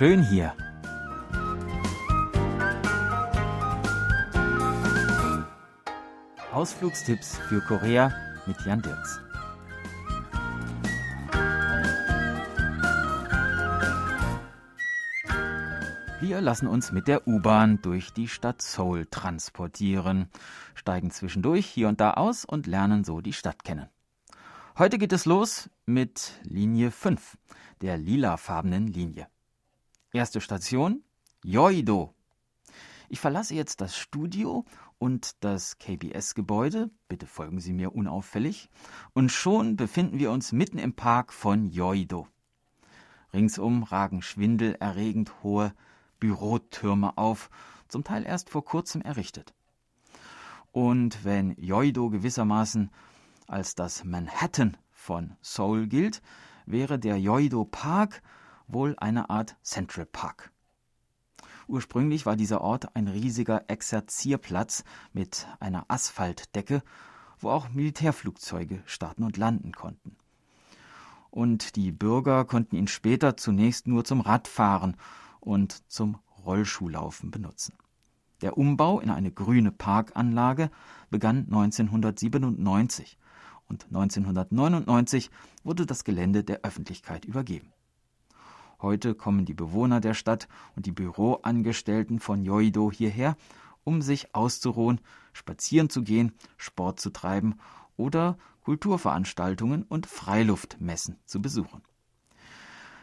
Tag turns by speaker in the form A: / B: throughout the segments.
A: schön hier. Ausflugstipps für Korea mit Jan Dirks. Wir lassen uns mit der U-Bahn durch die Stadt Seoul transportieren, steigen zwischendurch hier und da aus und lernen so die Stadt kennen. Heute geht es los mit Linie 5, der lilafarbenen Linie. Erste Station Yoido. Ich verlasse jetzt das Studio und das KBS-Gebäude, bitte folgen Sie mir unauffällig, und schon befinden wir uns mitten im Park von Yoido. Ringsum ragen schwindelerregend hohe Bürotürme auf, zum Teil erst vor kurzem errichtet. Und wenn Yoido gewissermaßen als das Manhattan von Seoul gilt, wäre der Yoido Park wohl eine Art Central Park. Ursprünglich war dieser Ort ein riesiger Exerzierplatz mit einer Asphaltdecke, wo auch Militärflugzeuge starten und landen konnten. Und die Bürger konnten ihn später zunächst nur zum Radfahren und zum Rollschuhlaufen benutzen. Der Umbau in eine grüne Parkanlage begann 1997 und 1999 wurde das Gelände der Öffentlichkeit übergeben. Heute kommen die Bewohner der Stadt und die Büroangestellten von Yoido hierher, um sich auszuruhen, spazieren zu gehen, Sport zu treiben oder Kulturveranstaltungen und Freiluftmessen zu besuchen.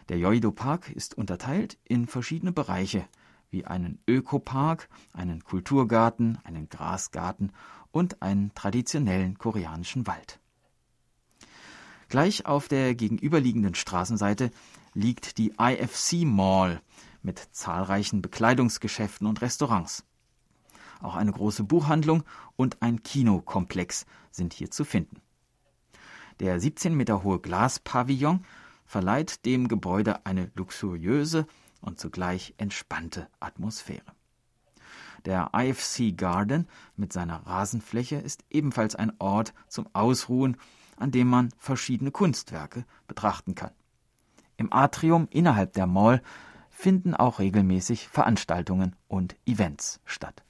A: Der Yoido Park ist unterteilt in verschiedene Bereiche, wie einen Ökopark, einen Kulturgarten, einen Grasgarten und einen traditionellen koreanischen Wald. Gleich auf der gegenüberliegenden Straßenseite liegt die IFC Mall mit zahlreichen Bekleidungsgeschäften und Restaurants. Auch eine große Buchhandlung und ein Kinokomplex sind hier zu finden. Der 17 Meter hohe Glaspavillon verleiht dem Gebäude eine luxuriöse und zugleich entspannte Atmosphäre. Der IFC Garden mit seiner Rasenfläche ist ebenfalls ein Ort zum Ausruhen, an dem man verschiedene Kunstwerke betrachten kann. Im Atrium innerhalb der Mall finden auch regelmäßig Veranstaltungen und Events statt.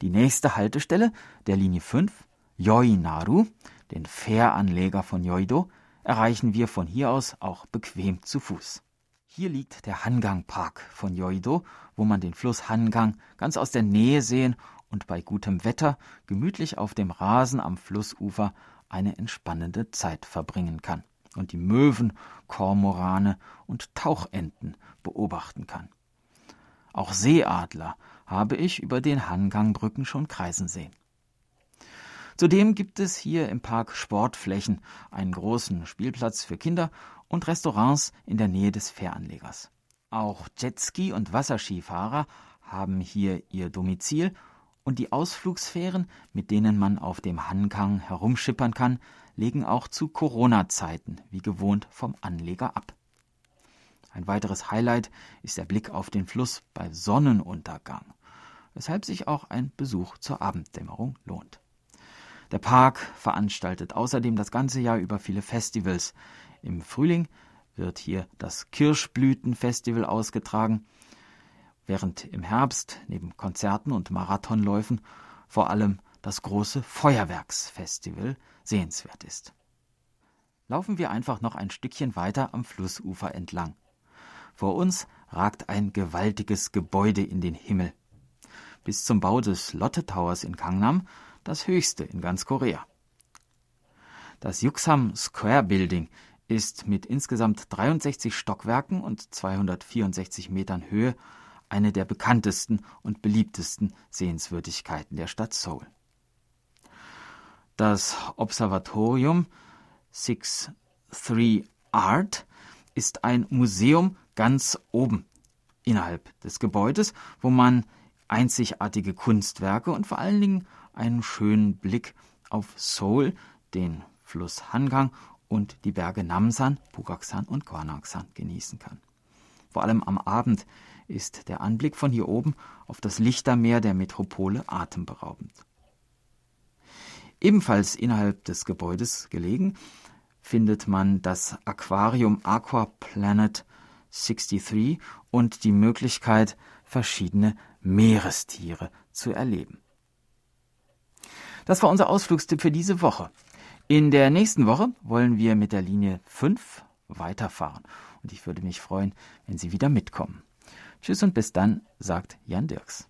A: Die nächste Haltestelle der Linie 5, Yoinaru, den Fähranleger von Yoido, erreichen wir von hier aus auch bequem zu Fuß. Hier liegt der Hangang Park von Yoido, wo man den Fluss Hangang ganz aus der Nähe sehen und bei gutem Wetter gemütlich auf dem Rasen am Flussufer eine entspannende Zeit verbringen kann und die Möwen, Kormorane und Tauchenten beobachten kann. Auch Seeadler habe ich über den Hangangbrücken schon kreisen sehen. Zudem gibt es hier im Park Sportflächen, einen großen Spielplatz für Kinder und Restaurants in der Nähe des Fähranlegers. Auch Jetski und Wasserskifahrer haben hier ihr Domizil und die Ausflugsfähren, mit denen man auf dem Hangang herumschippern kann, legen auch zu Corona-Zeiten wie gewohnt vom Anleger ab. Ein weiteres Highlight ist der Blick auf den Fluss bei Sonnenuntergang, weshalb sich auch ein Besuch zur Abenddämmerung lohnt. Der Park veranstaltet außerdem das ganze Jahr über viele Festivals. Im Frühling wird hier das Kirschblütenfestival ausgetragen, während im Herbst neben Konzerten und Marathonläufen vor allem das große Feuerwerksfestival sehenswert ist. Laufen wir einfach noch ein Stückchen weiter am Flussufer entlang. Vor uns ragt ein gewaltiges Gebäude in den Himmel. Bis zum Bau des Lotte Towers in Gangnam das höchste in ganz Korea. Das Yuksam Square Building ist mit insgesamt 63 Stockwerken und 264 Metern Höhe eine der bekanntesten und beliebtesten Sehenswürdigkeiten der Stadt Seoul. Das Observatorium 63 Art ist ein Museum ganz oben innerhalb des Gebäudes, wo man einzigartige Kunstwerke und vor allen Dingen einen schönen Blick auf Seoul, den Fluss Hangang und die Berge Namsan, Pugaksan und Gwanaksan genießen kann. Vor allem am Abend ist der Anblick von hier oben auf das Lichtermeer der Metropole atemberaubend. Ebenfalls innerhalb des Gebäudes gelegen findet man das Aquarium Aqua Planet 63 und die Möglichkeit, verschiedene Meerestiere zu erleben. Das war unser Ausflugstipp für diese Woche. In der nächsten Woche wollen wir mit der Linie 5 weiterfahren und ich würde mich freuen, wenn Sie wieder mitkommen. Tschüss und bis dann, sagt Jan Dirks.